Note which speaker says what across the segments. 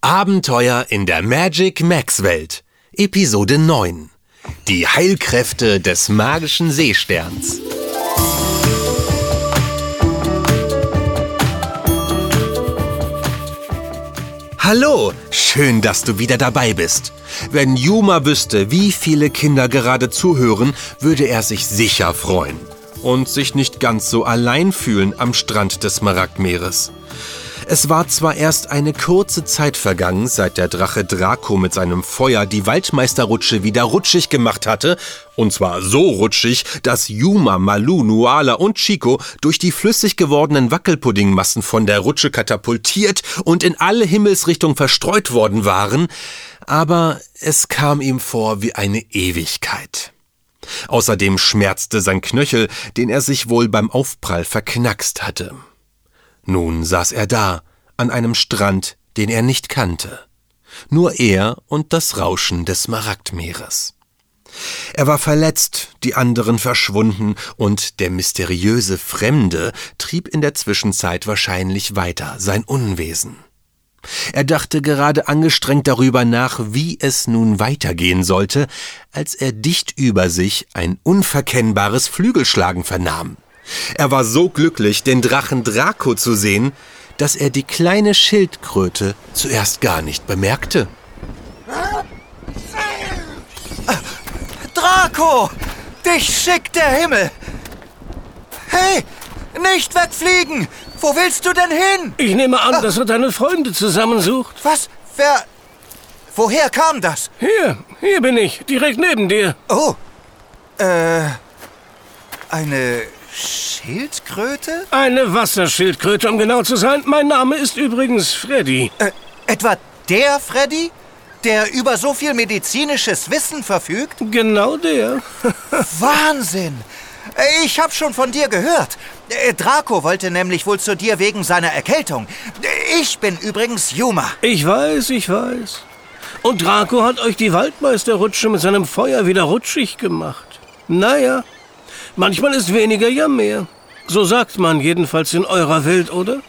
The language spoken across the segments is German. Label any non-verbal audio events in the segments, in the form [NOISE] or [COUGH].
Speaker 1: Abenteuer in der Magic Max Welt. Episode 9. Die Heilkräfte des magischen Seesterns. Hallo, schön, dass du wieder dabei bist. Wenn Yuma wüsste, wie viele Kinder gerade zuhören, würde er sich sicher freuen und sich nicht ganz so allein fühlen am Strand des Smaragdmeeres. Es war zwar erst eine kurze Zeit vergangen, seit der Drache Draco mit seinem Feuer die Waldmeisterrutsche wieder rutschig gemacht hatte, und zwar so rutschig, dass Yuma, Malu, Nuala und Chico durch die flüssig gewordenen Wackelpuddingmassen von der Rutsche katapultiert und in alle Himmelsrichtungen verstreut worden waren, aber es kam ihm vor wie eine Ewigkeit. Außerdem schmerzte sein Knöchel, den er sich wohl beim Aufprall verknackst hatte. Nun saß er da, an einem Strand, den er nicht kannte. Nur er und das Rauschen des Smaragdmeeres. Er war verletzt, die anderen verschwunden, und der mysteriöse Fremde trieb in der Zwischenzeit wahrscheinlich weiter sein Unwesen. Er dachte gerade angestrengt darüber nach, wie es nun weitergehen sollte, als er dicht über sich ein unverkennbares Flügelschlagen vernahm. Er war so glücklich, den Drachen Draco zu sehen, dass er die kleine Schildkröte zuerst gar nicht bemerkte.
Speaker 2: Draco! Dich schickt der Himmel! Hey! Nicht wegfliegen! Wo willst du denn hin?
Speaker 3: Ich nehme an, dass er deine Freunde zusammensucht.
Speaker 2: Was? Wer? Woher kam das?
Speaker 3: Hier, hier bin ich, direkt neben dir.
Speaker 2: Oh. Äh. Eine Schildkröte?
Speaker 3: Eine Wasserschildkröte, um genau zu sein. Mein Name ist übrigens Freddy.
Speaker 2: Äh, etwa der Freddy? Der über so viel medizinisches Wissen verfügt?
Speaker 3: Genau der. [LAUGHS]
Speaker 2: Wahnsinn! Ich hab schon von dir gehört. Äh, Draco wollte nämlich wohl zu dir wegen seiner Erkältung. Ich bin übrigens Yuma.
Speaker 3: Ich weiß, ich weiß. Und Draco hat euch die Waldmeisterrutsche mit seinem Feuer wieder rutschig gemacht. Naja, manchmal ist weniger ja mehr. So sagt man jedenfalls in eurer Welt, oder?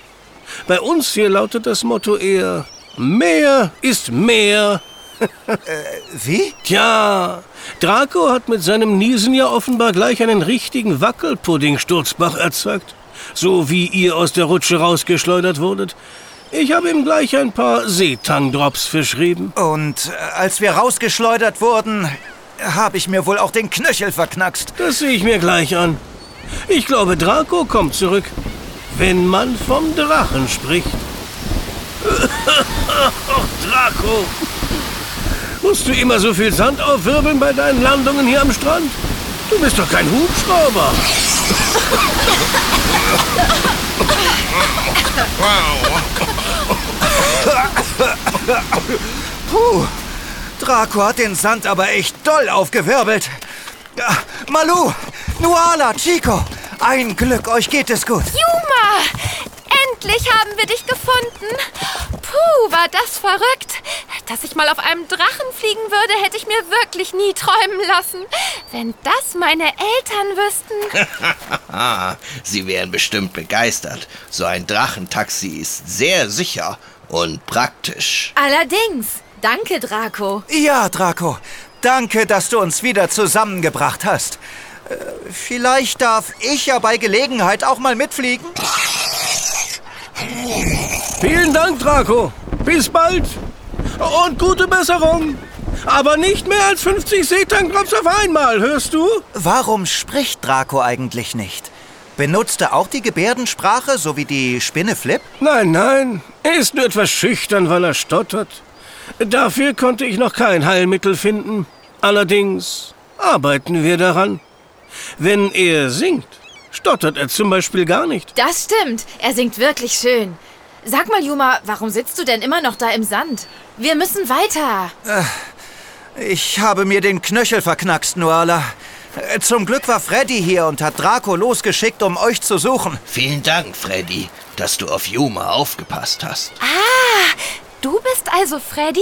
Speaker 3: Bei uns hier lautet das Motto eher, mehr ist mehr.
Speaker 2: Wie?
Speaker 3: Tja, Draco hat mit seinem Niesen ja offenbar gleich einen richtigen Wackelpudding-Sturzbach erzeugt. So wie ihr aus der Rutsche rausgeschleudert wurdet. Ich habe ihm gleich ein paar Seetang-Drops verschrieben.
Speaker 2: Und äh, als wir rausgeschleudert wurden, habe ich mir wohl auch den Knöchel verknackst.
Speaker 3: Das sehe ich mir gleich an. Ich glaube, Draco kommt zurück. Wenn man vom Drachen spricht. Ach, [LAUGHS] Draco! Musst du immer so viel Sand aufwirbeln bei deinen Landungen hier am Strand? Du bist doch kein Hubschrauber.
Speaker 2: Puh, Draco hat den Sand aber echt doll aufgewirbelt. Malu, Nuala, Chico, ein Glück, euch geht es gut.
Speaker 4: Juma! Endlich haben wir dich gefunden. Puh, war das verrückt. Dass ich mal auf einem Drachen fliegen würde, hätte ich mir wirklich nie träumen lassen. Wenn das meine Eltern wüssten. [LAUGHS]
Speaker 5: Sie wären bestimmt begeistert. So ein Drachentaxi ist sehr sicher und praktisch.
Speaker 4: Allerdings. Danke, Draco.
Speaker 2: Ja, Draco, danke, dass du uns wieder zusammengebracht hast. Äh, Vielleicht darf ich ja bei Gelegenheit auch mal mitfliegen.
Speaker 3: Vielen Dank, Draco. Bis bald. Und gute Besserung. Aber nicht mehr als 50 Seetang-Drops auf einmal, hörst du?
Speaker 2: Warum spricht Draco eigentlich nicht? Benutzt er auch die Gebärdensprache, so wie die Spinne Flip?
Speaker 3: Nein, nein. Er ist nur etwas schüchtern, weil er stottert. Dafür konnte ich noch kein Heilmittel finden. Allerdings arbeiten wir daran. Wenn er singt, stottert er zum Beispiel gar nicht.
Speaker 4: Das stimmt. Er singt wirklich schön. Sag mal, Juma, warum sitzt du denn immer noch da im Sand? Wir müssen weiter.
Speaker 2: Ich habe mir den Knöchel verknackst, Nuala. Äh, Zum Glück war Freddy hier und hat Draco losgeschickt, um euch zu suchen.
Speaker 5: Vielen Dank, Freddy, dass du auf Yuma aufgepasst hast.
Speaker 4: Du bist also Freddy?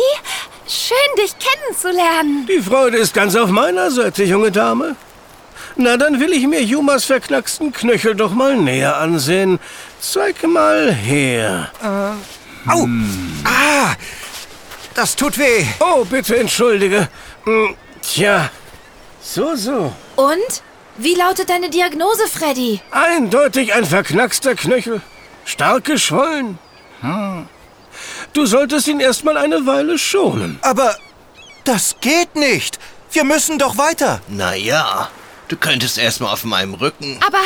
Speaker 4: Schön, dich kennenzulernen.
Speaker 3: Die Freude ist ganz auf meiner Seite, junge Dame. Na, dann will ich mir Jumas verknacksten Knöchel doch mal näher ansehen. Zeig mal her.
Speaker 2: Au! Ah! das tut weh.
Speaker 3: Oh, bitte entschuldige. Hm, Tja, so, so.
Speaker 6: Und? Wie lautet deine Diagnose, Freddy?
Speaker 3: Eindeutig ein verknackster Knöchel. Stark geschwollen. Hm. Du solltest ihn erstmal eine Weile schonen.
Speaker 2: Aber das geht nicht. Wir müssen doch weiter.
Speaker 5: Naja, du könntest erstmal auf meinem Rücken.
Speaker 4: Aber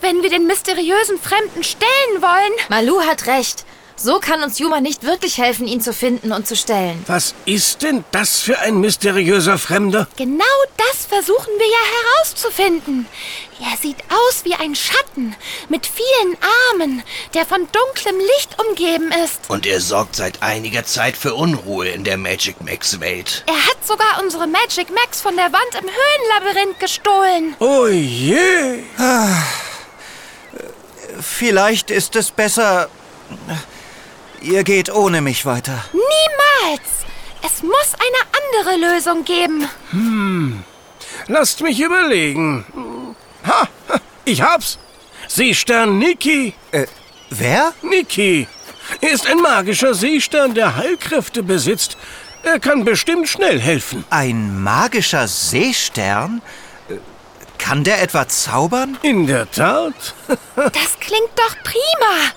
Speaker 4: wenn wir den mysteriösen Fremden stellen wollen.
Speaker 6: Malu hat recht. So kann uns Juma nicht wirklich helfen, ihn zu finden und zu stellen.
Speaker 3: Was ist denn das für ein mysteriöser Fremder?
Speaker 4: Genau das versuchen wir ja herauszufinden. Er sieht aus wie ein Schatten mit vielen Armen, der von dunklem Licht umgeben ist.
Speaker 5: Und er sorgt seit einiger Zeit für Unruhe in der Magic Max Welt.
Speaker 4: Er hat sogar unsere Magic Max von der Wand im Höhenlabyrinth gestohlen.
Speaker 3: Oh je.
Speaker 2: Vielleicht ist es besser. Ihr geht ohne mich weiter.
Speaker 4: Niemals! Es muss eine andere Lösung geben.
Speaker 3: Lasst mich überlegen. Ha, ich hab's. Seestern Niki.
Speaker 2: Äh, wer?
Speaker 3: Niki. Er ist ein magischer Seestern, der Heilkräfte besitzt. Er kann bestimmt schnell helfen.
Speaker 2: Ein magischer Seestern? Äh, Kann der etwa zaubern?
Speaker 3: In der Tat. [LAUGHS]
Speaker 4: Das klingt doch prima.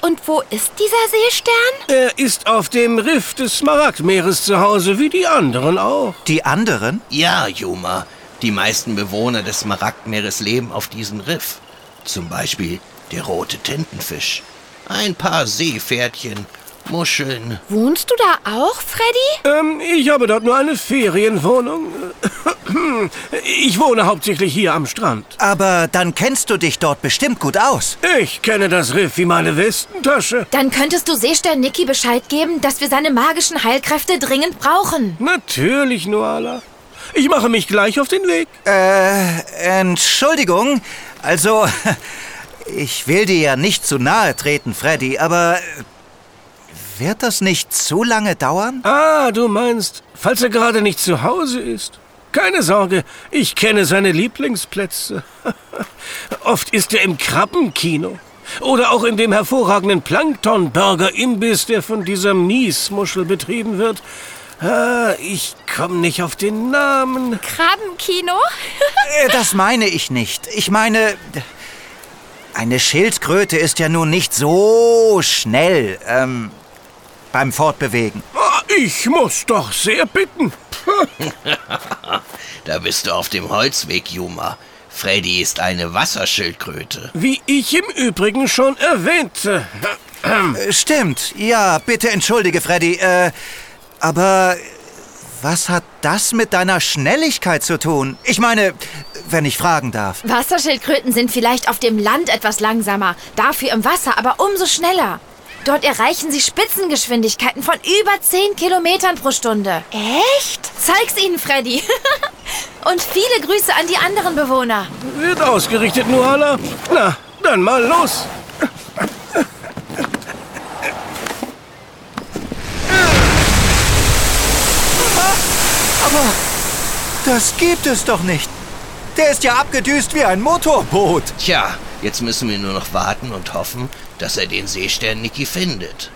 Speaker 4: Und wo ist dieser Seestern?
Speaker 3: Er ist auf dem Riff des Smaragdmeeres zu Hause, wie die anderen auch.
Speaker 2: Die anderen?
Speaker 5: Ja, Juma. Die meisten Bewohner des Smaragdmeeres leben auf diesem Riff. Zum Beispiel der rote Tintenfisch. Ein paar Seepferdchen, Muscheln.
Speaker 4: Wohnst du da auch, Freddy?
Speaker 3: Ähm, ich habe dort nur eine Ferienwohnung. [CLEARS THROAT] Ich wohne hauptsächlich hier am Strand.
Speaker 2: Aber dann kennst du dich dort bestimmt gut aus.
Speaker 3: Ich kenne das Riff wie meine Westentasche.
Speaker 6: Dann könntest du Seestern Niki Bescheid geben, dass wir seine magischen Heilkräfte dringend brauchen.
Speaker 3: Natürlich, Noala. Ich mache mich gleich auf den Weg.
Speaker 2: Äh, Entschuldigung. Also, [LAUGHS] ich will dir ja nicht zu nahe treten, Freddy, aber wird das nicht zu lange dauern?
Speaker 3: Ah, du meinst, falls er gerade nicht zu Hause ist. Keine Sorge, ich kenne seine Lieblingsplätze. [LAUGHS] Oft ist er im Krabbenkino. Oder auch in dem hervorragenden Plankton-Burger-Imbiss, der von dieser Miesmuschel betrieben wird. Ah, ich komme nicht auf den Namen.
Speaker 4: Krabbenkino? [LAUGHS]
Speaker 2: Äh, Das meine ich nicht. Ich meine, eine Schildkröte ist ja nun nicht so schnell ähm, beim Fortbewegen.
Speaker 3: Ah, Ich muss doch sehr bitten. [LAUGHS]
Speaker 5: Da bist du auf dem Holzweg, Juma. Freddy ist eine Wasserschildkröte.
Speaker 3: Wie ich im Übrigen schon erwähnte.
Speaker 2: Äh, Stimmt. Ja, bitte entschuldige, Freddy. Äh, aber was hat das mit deiner Schnelligkeit zu tun? Ich meine, wenn ich fragen darf.
Speaker 6: Wasserschildkröten sind vielleicht auf dem Land etwas langsamer, dafür im Wasser aber umso schneller. Dort erreichen sie Spitzengeschwindigkeiten von über 10 Kilometern pro Stunde.
Speaker 4: Echt?
Speaker 6: Zeig's ihnen, Freddy. [LAUGHS] Und viele Grüße an die anderen Bewohner.
Speaker 3: Wird ausgerichtet, Nuala. Na, dann mal los.
Speaker 2: Das gibt es doch nicht. Der ist ja abgedüst wie ein Motorboot.
Speaker 5: Tja, jetzt müssen wir nur noch warten und hoffen, dass er den Seestern Niki findet.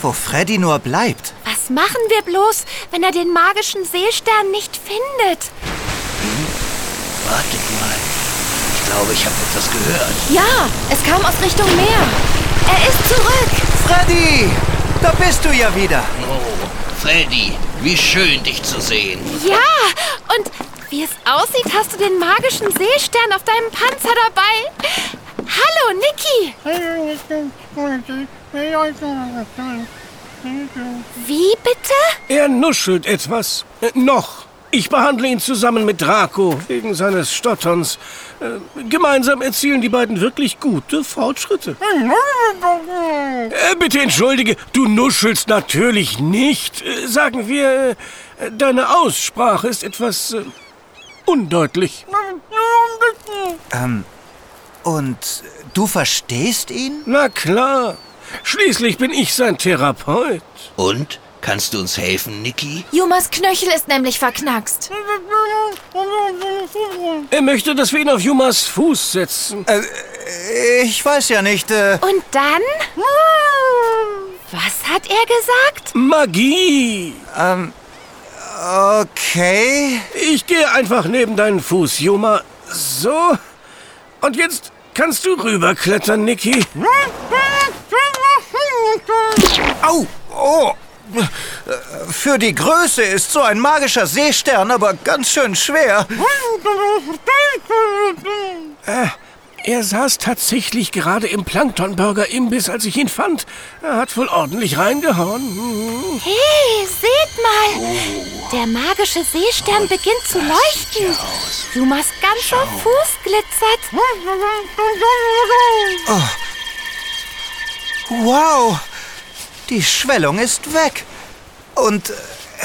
Speaker 2: Wo Freddy nur bleibt.
Speaker 4: Was machen wir bloß, wenn er den magischen Seestern nicht findet?
Speaker 5: Wartet mal. Ich glaube, ich habe etwas gehört.
Speaker 6: Ja, es kam aus Richtung Meer. Er ist zurück.
Speaker 2: Freddy! Da bist du ja wieder.
Speaker 5: Oh, Freddy, wie schön, dich zu sehen.
Speaker 4: Ja, und wie es aussieht, hast du den magischen Seestern auf deinem Panzer dabei. Hallo, Niki. Wie bitte?
Speaker 3: Er nuschelt etwas. Äh, noch. Ich behandle ihn zusammen mit Draco wegen seines Stotterns. Äh, gemeinsam erzielen die beiden wirklich gute Fortschritte. Äh, bitte entschuldige, du nuschelst natürlich nicht. Äh, sagen wir, äh, deine Aussprache ist etwas äh, undeutlich.
Speaker 2: Ähm, und du verstehst ihn?
Speaker 3: Na klar. Schließlich bin ich sein Therapeut.
Speaker 5: Und? Kannst du uns helfen, Niki?
Speaker 6: Jumas Knöchel ist nämlich verknackst.
Speaker 3: Er möchte, dass wir ihn auf Jumas Fuß setzen.
Speaker 2: Äh, ich weiß ja nicht. Äh,
Speaker 4: Und dann? Was hat er gesagt?
Speaker 3: Magie!
Speaker 2: okay.
Speaker 3: Ich gehe einfach neben deinen Fuß, Juma. So. Und jetzt kannst du rüberklettern, Niki.
Speaker 2: Au! Oh! Für die Größe ist so ein magischer Seestern aber ganz schön schwer.
Speaker 3: Er saß tatsächlich gerade im Planktonburger-Imbiss, als ich ihn fand. Er hat wohl ordentlich reingehauen.
Speaker 4: Hey, seht mal! Der magische Seestern beginnt zu leuchten. Jumas ganzer Fuß glitzert.
Speaker 2: Wow! Die Schwellung ist weg. Und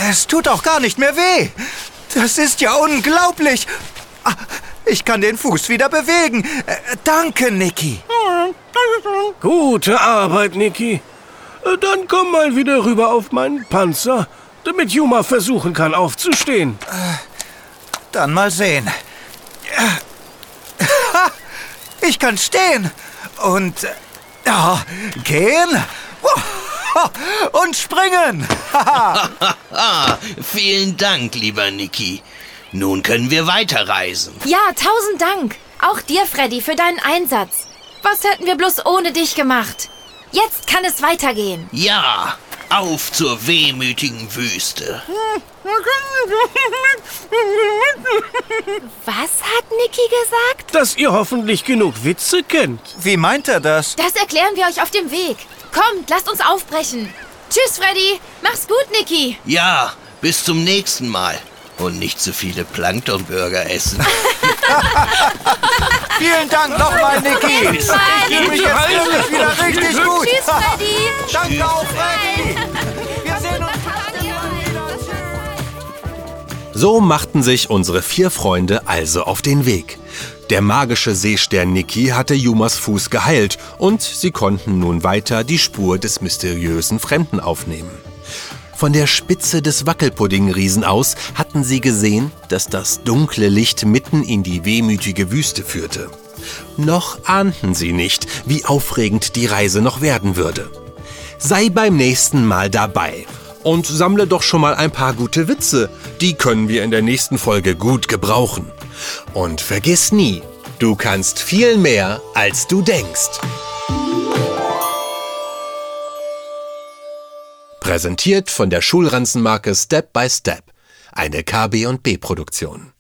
Speaker 2: es tut auch gar nicht mehr weh. Das ist ja unglaublich. Ah, Ich kann den Fuß wieder bewegen. Äh, Danke, Niki.
Speaker 3: Gute Arbeit, Niki. Äh, Dann komm mal wieder rüber auf meinen Panzer, damit Juma versuchen kann, aufzustehen.
Speaker 2: Dann mal sehen. Ich kann stehen. Und äh, ja, gehen. [LAUGHS] Und springen. [LAUGHS]
Speaker 5: Vielen Dank, lieber Niki. Nun können wir weiterreisen.
Speaker 6: Ja, tausend Dank. Auch dir, Freddy, für deinen Einsatz. Was hätten wir bloß ohne dich gemacht? Jetzt kann es weitergehen.
Speaker 5: Ja, auf zur wehmütigen Wüste.
Speaker 4: Was hat Niki gesagt?
Speaker 3: Dass ihr hoffentlich genug Witze kennt.
Speaker 2: Wie meint er das?
Speaker 6: Das erklären wir euch auf dem Weg. Kommt, lasst uns aufbrechen. Tschüss, Freddy. Mach's gut, Niki.
Speaker 5: Ja, bis zum nächsten Mal. Und nicht zu viele Planktonburger essen. [LAUGHS]
Speaker 2: Vielen Dank nochmal, Niki. Ich fühle mich jetzt wirklich wieder richtig gut.
Speaker 4: Tschüss, Freddy.
Speaker 2: Danke auch, Freddy.
Speaker 1: So machten sich unsere vier Freunde also auf den Weg. Der magische Seestern Niki hatte Jumas Fuß geheilt und sie konnten nun weiter die Spur des mysteriösen Fremden aufnehmen. Von der Spitze des Wackelpuddingriesen aus hatten sie gesehen, dass das dunkle Licht mitten in die wehmütige Wüste führte. Noch ahnten sie nicht, wie aufregend die Reise noch werden würde. Sei beim nächsten Mal dabei und sammle doch schon mal ein paar gute Witze. Die können wir in der nächsten Folge gut gebrauchen. Und vergiss nie, du kannst viel mehr, als du denkst. Präsentiert von der Schulranzenmarke Step by Step, eine KB&B Produktion.